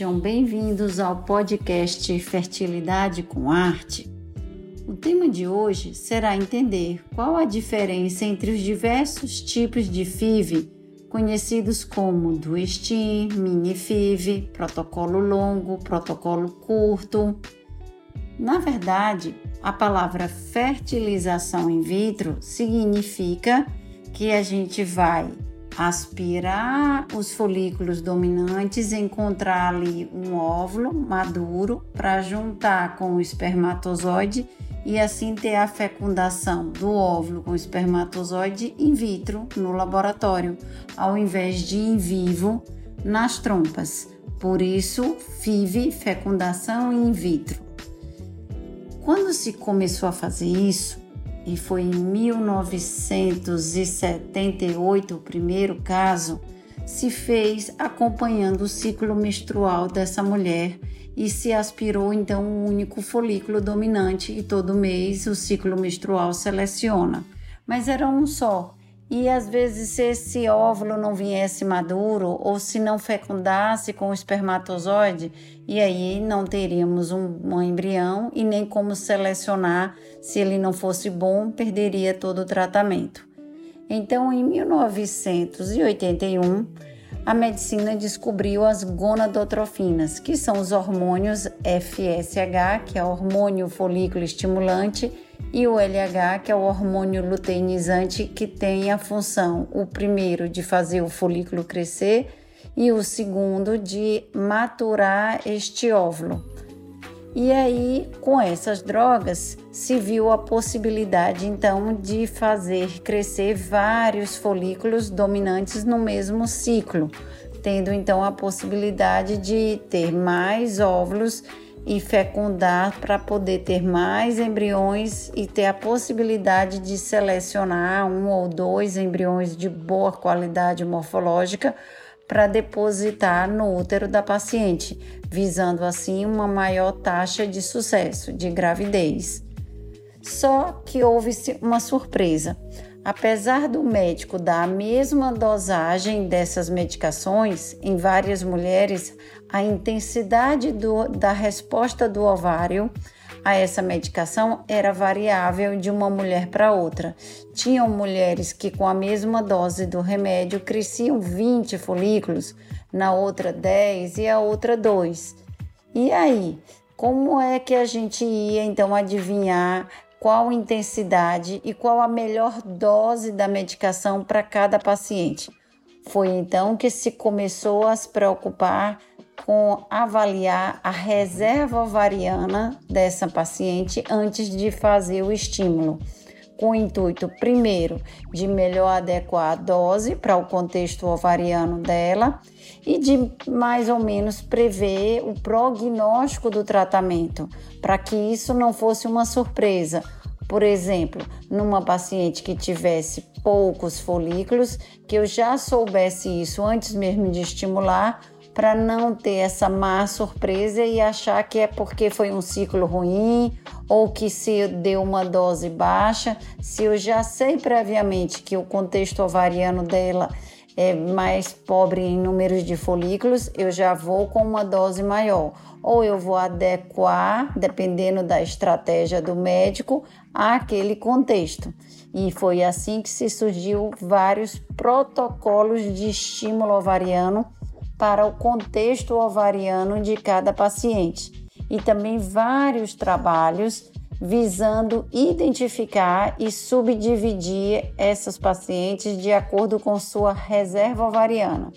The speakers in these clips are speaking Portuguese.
sejam bem-vindos ao podcast Fertilidade com Arte. O tema de hoje será entender qual a diferença entre os diversos tipos de FIV, conhecidos como do STEAM, mini FIV, protocolo longo, protocolo curto. Na verdade, a palavra fertilização in vitro significa que a gente vai aspirar os folículos dominantes, encontrar ali um óvulo maduro para juntar com o espermatozoide e assim ter a fecundação do óvulo com espermatozoide in vitro no laboratório, ao invés de in vivo nas trompas. Por isso, FIV, fecundação in vitro. Quando se começou a fazer isso, e foi em 1978 o primeiro caso, se fez acompanhando o ciclo menstrual dessa mulher e se aspirou então um único folículo dominante e todo mês o ciclo menstrual seleciona. Mas era um só. E às vezes, se esse óvulo não viesse maduro ou se não fecundasse com o espermatozoide, e aí não teríamos um, um embrião e nem como selecionar. Se ele não fosse bom, perderia todo o tratamento. Então, em 1981, a medicina descobriu as gonadotrofinas, que são os hormônios FSH, que é o hormônio folículo estimulante, e o LH, que é o hormônio luteinizante, que tem a função, o primeiro, de fazer o folículo crescer e o segundo, de maturar este óvulo. E aí, com essas drogas, se viu a possibilidade então de fazer crescer vários folículos dominantes no mesmo ciclo, tendo então a possibilidade de ter mais óvulos e fecundar para poder ter mais embriões e ter a possibilidade de selecionar um ou dois embriões de boa qualidade morfológica para depositar no útero da paciente, visando assim uma maior taxa de sucesso de gravidez. Só que houve-se uma surpresa. Apesar do médico dar a mesma dosagem dessas medicações em várias mulheres, a intensidade do, da resposta do ovário a essa medicação era variável de uma mulher para outra. Tinham mulheres que, com a mesma dose do remédio, cresciam 20 folículos, na outra 10 e a outra 2. E aí, como é que a gente ia então adivinhar qual intensidade e qual a melhor dose da medicação para cada paciente. Foi então que se começou a se preocupar com avaliar a reserva ovariana dessa paciente antes de fazer o estímulo, com o intuito, primeiro, de melhor adequar a dose para o contexto ovariano dela e de mais ou menos prever o prognóstico do tratamento, para que isso não fosse uma surpresa. Por exemplo, numa paciente que tivesse poucos folículos, que eu já soubesse isso antes mesmo de estimular, para não ter essa má surpresa e achar que é porque foi um ciclo ruim ou que se deu uma dose baixa. Se eu já sei previamente que o contexto ovariano dela é mais pobre em números de folículos, eu já vou com uma dose maior. Ou eu vou adequar, dependendo da estratégia do médico, àquele contexto. E foi assim que se surgiu vários protocolos de estímulo ovariano para o contexto ovariano de cada paciente. E também vários trabalhos visando identificar e subdividir essas pacientes de acordo com sua reserva ovariana.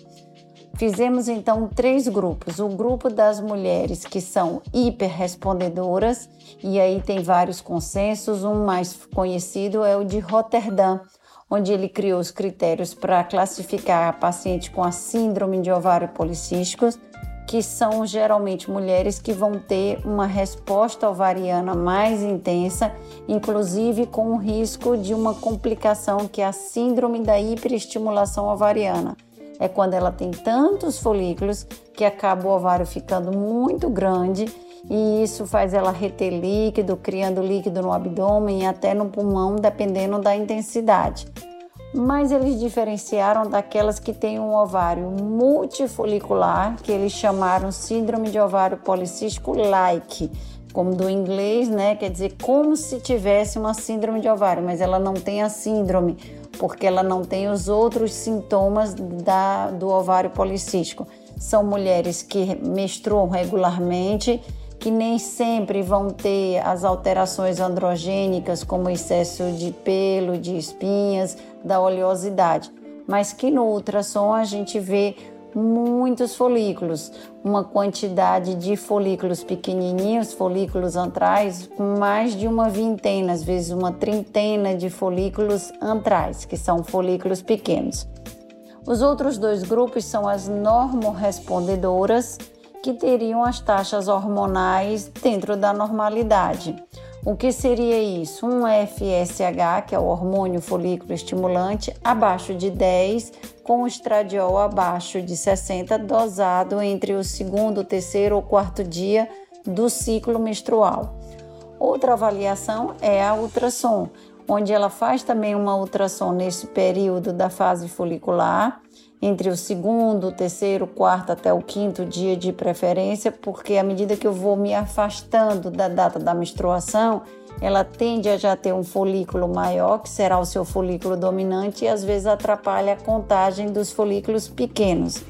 Fizemos então três grupos: o grupo das mulheres que são hiperrespondedoras, e aí tem vários consensos, um mais conhecido é o de Rotterdam, onde ele criou os critérios para classificar a paciente com a síndrome de ovário policísticos que são geralmente mulheres que vão ter uma resposta ovariana mais intensa, inclusive com o risco de uma complicação que é a síndrome da hiperestimulação ovariana. É quando ela tem tantos folículos que acaba o ovário ficando muito grande e isso faz ela reter líquido, criando líquido no abdômen e até no pulmão, dependendo da intensidade. mas eles diferenciaram daquelas que têm um ovário multifolicular, que eles chamaram síndrome de ovário policístico like, como do inglês, né? Quer dizer, como se tivesse uma síndrome de ovário, mas ela não tem a síndrome, porque ela não tem os outros sintomas da, do ovário policístico. São mulheres que menstruam regularmente, que nem sempre vão ter as alterações androgênicas, como excesso de pelo, de espinhas, da oleosidade, mas que no ultrassom a gente vê muitos folículos, uma quantidade de folículos pequenininhos, folículos antrais, mais de uma vintena, às vezes uma trintena de folículos antrais, que são folículos pequenos. Os outros dois grupos são as normorrespondedoras, que teriam as taxas hormonais dentro da normalidade. O que seria isso? Um FSH, que é o hormônio folículo estimulante, abaixo de 10, com estradiol abaixo de 60, dosado entre o segundo, terceiro ou quarto dia do ciclo menstrual. Outra avaliação é a ultrassom, onde ela faz também uma ultrassom nesse período da fase folicular entre o segundo, o terceiro, o quarto até o quinto dia de preferência, porque à medida que eu vou me afastando da data da menstruação, ela tende a já ter um folículo maior, que será o seu folículo dominante, e às vezes atrapalha a contagem dos folículos pequenos.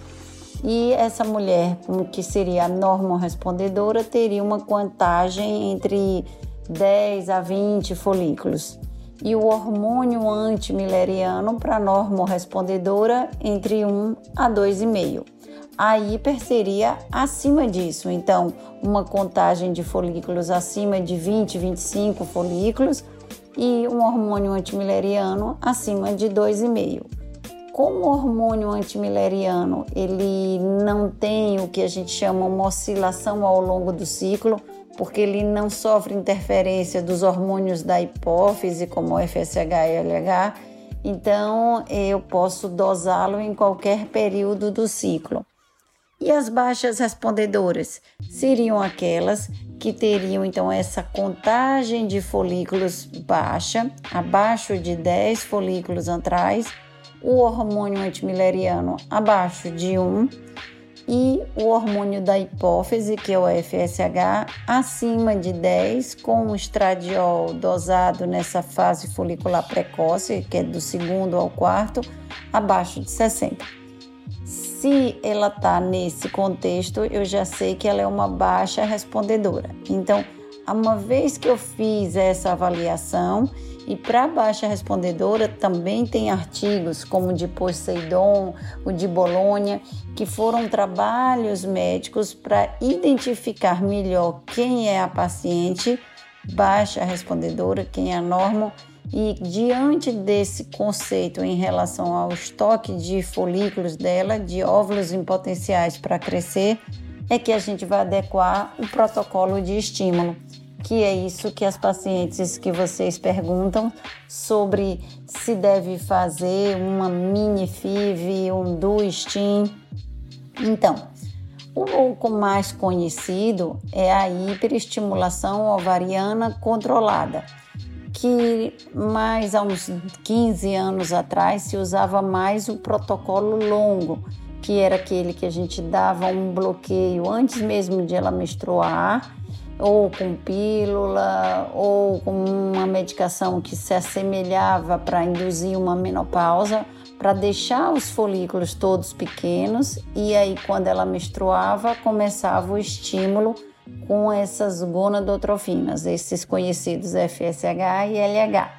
E essa mulher, que seria a normorespondedora, teria uma contagem entre 10 a 20 folículos e o hormônio antimileriano para normorespondedora entre 1 a 2,5. A hiper seria acima disso, então uma contagem de folículos acima de 20, 25 folículos e um hormônio antimileriano acima de 2,5. Como o hormônio antimileriano ele não tem o que a gente chama uma oscilação ao longo do ciclo, porque ele não sofre interferência dos hormônios da hipófise, como o FSH e LH, então eu posso dosá-lo em qualquer período do ciclo. E as baixas respondedoras seriam aquelas que teriam então essa contagem de folículos baixa, abaixo de 10 folículos antrais, o hormônio antimileriano abaixo de 1 e o hormônio da hipófise, que é o FSH, acima de 10, com o estradiol dosado nessa fase folicular precoce, que é do segundo ao quarto, abaixo de 60. Se ela está nesse contexto, eu já sei que ela é uma baixa respondedora. Então, uma vez que eu fiz essa avaliação, e para baixa respondedora também tem artigos como o de Poseidon, o de Bolonha, que foram trabalhos médicos para identificar melhor quem é a paciente baixa respondedora, quem é a norma. E diante desse conceito em relação ao estoque de folículos dela, de óvulos em potenciais para crescer, é que a gente vai adequar o protocolo de estímulo que é isso que as pacientes que vocês perguntam sobre se deve fazer uma mini FIV, um duistin. Então, o pouco mais conhecido é a hiperestimulação ovariana controlada, que mais há uns 15 anos atrás se usava mais o protocolo longo, que era aquele que a gente dava um bloqueio antes mesmo de ela menstruar ou com pílula, ou com uma medicação que se assemelhava para induzir uma menopausa, para deixar os folículos todos pequenos e aí quando ela menstruava começava o estímulo com essas gonadotrofinas, esses conhecidos FSH e LH.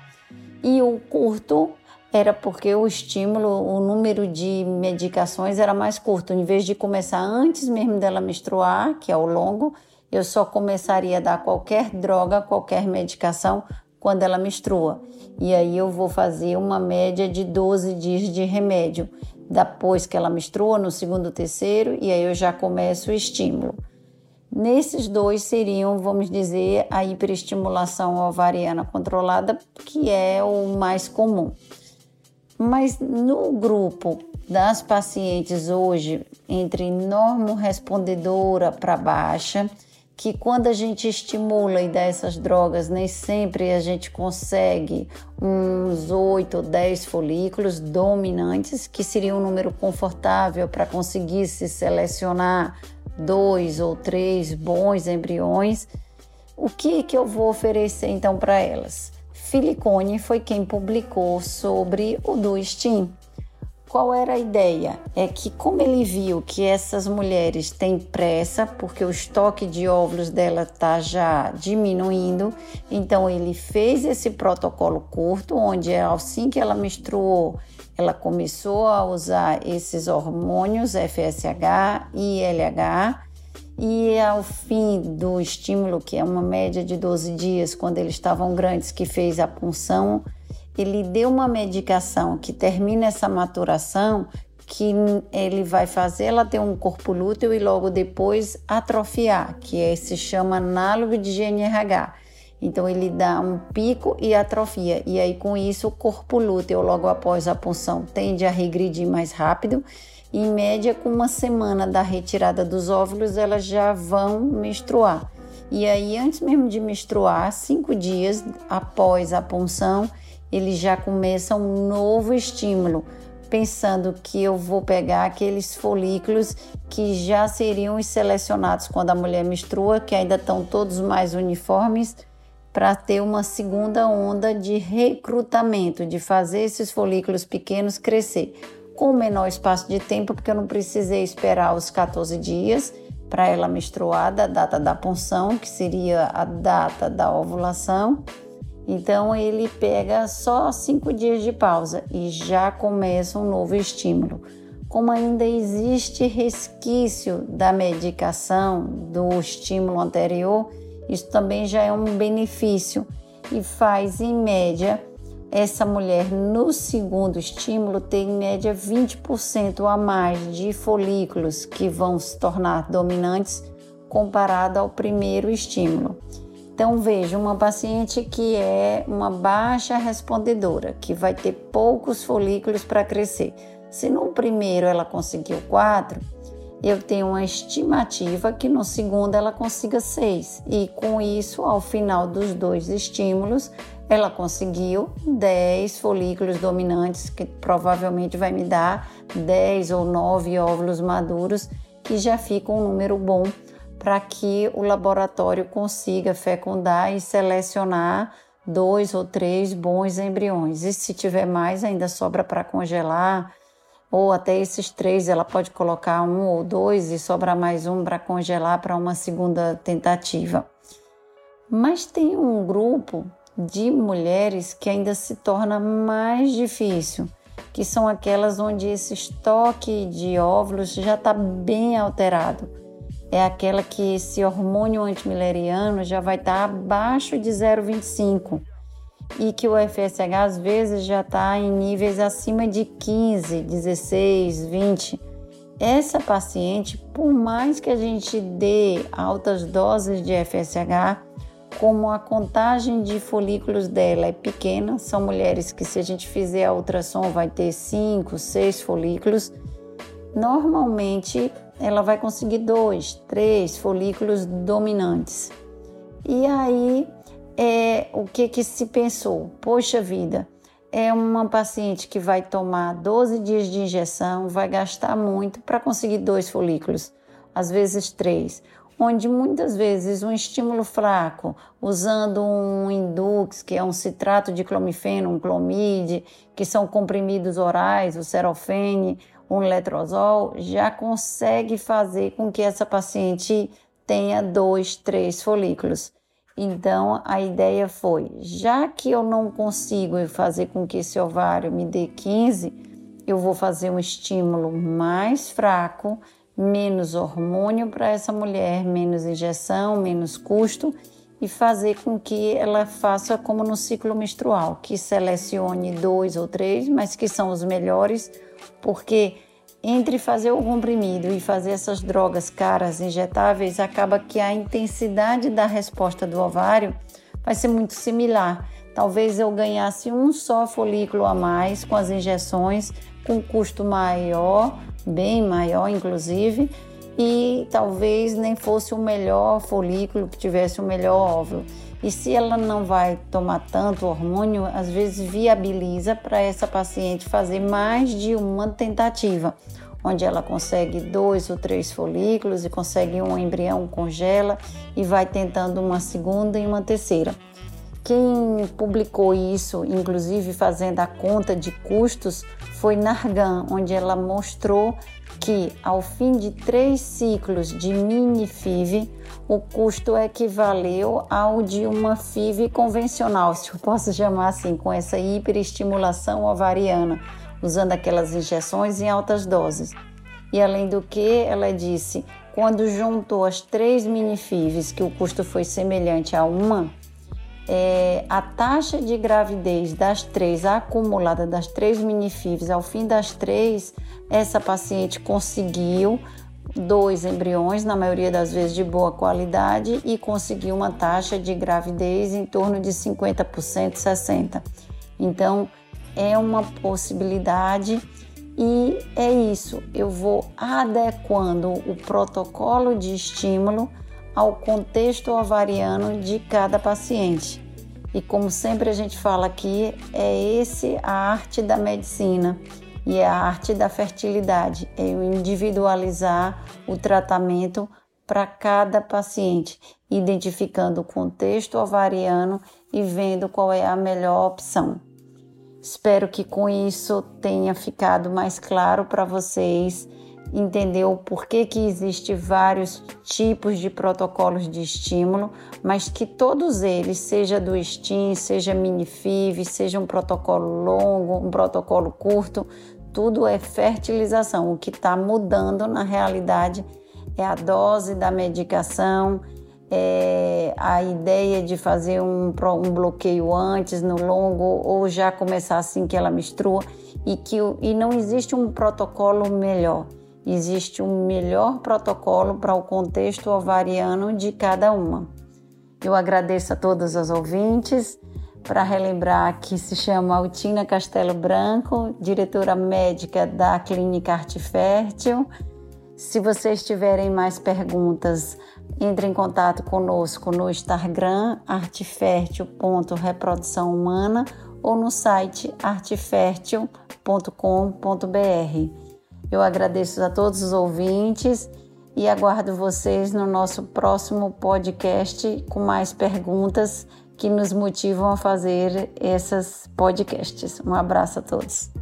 E o curto era porque o estímulo, o número de medicações era mais curto, em vez de começar antes mesmo dela menstruar, que é o longo, eu só começaria a dar qualquer droga, qualquer medicação quando ela menstrua. E aí eu vou fazer uma média de 12 dias de remédio. Depois que ela menstrua, no segundo, terceiro, e aí eu já começo o estímulo. Nesses dois seriam, vamos dizer, a hiperestimulação ovariana controlada, que é o mais comum. Mas no grupo das pacientes hoje, entre normorespondedora para baixa, que quando a gente estimula e dá essas drogas, nem sempre a gente consegue uns 8 ou 10 folículos dominantes, que seria um número confortável para conseguir se selecionar dois ou três bons embriões. O que, que eu vou oferecer então para elas? Filicone foi quem publicou sobre o do Steam. Qual era a ideia? É que, como ele viu que essas mulheres têm pressa, porque o estoque de óvulos dela está já diminuindo, então ele fez esse protocolo curto, onde assim que ela menstruou, ela começou a usar esses hormônios FSH e LH. E ao fim do estímulo, que é uma média de 12 dias, quando eles estavam grandes, que fez a punção, ele deu uma medicação que termina essa maturação, que ele vai fazer ela ter um corpo lúteo e logo depois atrofiar, que é, se chama análogo de GNRH. Então ele dá um pico e atrofia, e aí com isso o corpo lúteo logo após a punção tende a regredir mais rápido. Em média, com uma semana da retirada dos óvulos, elas já vão menstruar. E aí, antes mesmo de menstruar, cinco dias após a punção, ele já começa um novo estímulo, pensando que eu vou pegar aqueles folículos que já seriam os selecionados quando a mulher menstrua, que ainda estão todos mais uniformes, para ter uma segunda onda de recrutamento, de fazer esses folículos pequenos crescer com menor espaço de tempo, porque eu não precisei esperar os 14 dias para ela menstruar da data da punção, que seria a data da ovulação então ele pega só cinco dias de pausa e já começa um novo estímulo. Como ainda existe resquício da medicação do estímulo anterior, isso também já é um benefício e faz em média essa mulher no segundo estímulo ter em média 20% a mais de folículos que vão se tornar dominantes comparado ao primeiro estímulo. Então, veja, uma paciente que é uma baixa respondedora, que vai ter poucos folículos para crescer. Se no primeiro ela conseguiu quatro, eu tenho uma estimativa que no segundo ela consiga seis. E com isso, ao final dos dois estímulos, ela conseguiu 10 folículos dominantes, que provavelmente vai me dar 10 ou 9 óvulos maduros, que já fica um número bom para que o laboratório consiga fecundar e selecionar dois ou três bons embriões. E se tiver mais, ainda sobra para congelar, ou até esses três, ela pode colocar um ou dois e sobrar mais um para congelar para uma segunda tentativa. Mas tem um grupo de mulheres que ainda se torna mais difícil, que são aquelas onde esse estoque de óvulos já está bem alterado é aquela que esse hormônio antimileriano já vai estar abaixo de 0,25 e que o FSH às vezes já está em níveis acima de 15, 16, 20. Essa paciente, por mais que a gente dê altas doses de FSH, como a contagem de folículos dela é pequena, são mulheres que se a gente fizer a ultrassom vai ter 5, 6 folículos, normalmente ela vai conseguir dois, três folículos dominantes. E aí, é, o que, que se pensou? Poxa vida, é uma paciente que vai tomar 12 dias de injeção, vai gastar muito para conseguir dois folículos, às vezes três, onde muitas vezes um estímulo fraco, usando um Indux, que é um citrato de clomifeno, um clomide, que são comprimidos orais, o serofene, um letrozol já consegue fazer com que essa paciente tenha dois, três folículos. Então a ideia foi: já que eu não consigo fazer com que esse ovário me dê 15, eu vou fazer um estímulo mais fraco, menos hormônio para essa mulher, menos injeção, menos custo e fazer com que ela faça como no ciclo menstrual, que selecione dois ou três, mas que são os melhores porque entre fazer o comprimido e fazer essas drogas caras injetáveis, acaba que a intensidade da resposta do ovário vai ser muito similar. Talvez eu ganhasse um só folículo a mais com as injeções, com custo maior, bem maior inclusive, e talvez nem fosse o melhor folículo que tivesse o melhor óvulo. E se ela não vai tomar tanto hormônio, às vezes viabiliza para essa paciente fazer mais de uma tentativa, onde ela consegue dois ou três folículos e consegue um embrião, congela e vai tentando uma segunda e uma terceira. Quem publicou isso, inclusive fazendo a conta de custos, foi Nargan, onde ela mostrou que ao fim de três ciclos de mini FIV, o custo equivaleu ao de uma FIV convencional, se eu posso chamar assim, com essa hiperestimulação ovariana, usando aquelas injeções em altas doses. E além do que, ela disse, quando juntou as três mini FIVs, que o custo foi semelhante a uma, é, a taxa de gravidez das três, a acumulada das três minifibs, ao fim das três, essa paciente conseguiu dois embriões, na maioria das vezes de boa qualidade, e conseguiu uma taxa de gravidez em torno de 50%, 60%. Então, é uma possibilidade e é isso. Eu vou adequando o protocolo de estímulo ao contexto ovariano de cada paciente. E como sempre a gente fala aqui, é esse a arte da medicina e é a arte da fertilidade, é o individualizar o tratamento para cada paciente, identificando o contexto ovariano e vendo qual é a melhor opção. Espero que com isso tenha ficado mais claro para vocês entendeu por que, que existe vários tipos de protocolos de estímulo, mas que todos eles, seja do STIM, seja MiniFIV, seja um protocolo longo, um protocolo curto, tudo é fertilização. O que está mudando na realidade é a dose da medicação, é a ideia de fazer um, um bloqueio antes, no longo, ou já começar assim que ela menstrua, e, que, e não existe um protocolo melhor existe um melhor protocolo para o contexto ovariano de cada uma. Eu agradeço a todos os ouvintes. Para relembrar que se chama Altina Castelo Branco, diretora médica da Clínica Arte Fértil. Se vocês tiverem mais perguntas, entre em contato conosco no Instagram artefértil.reprodução humana ou no site artefértil.com.br. Eu agradeço a todos os ouvintes e aguardo vocês no nosso próximo podcast com mais perguntas que nos motivam a fazer esses podcasts. Um abraço a todos.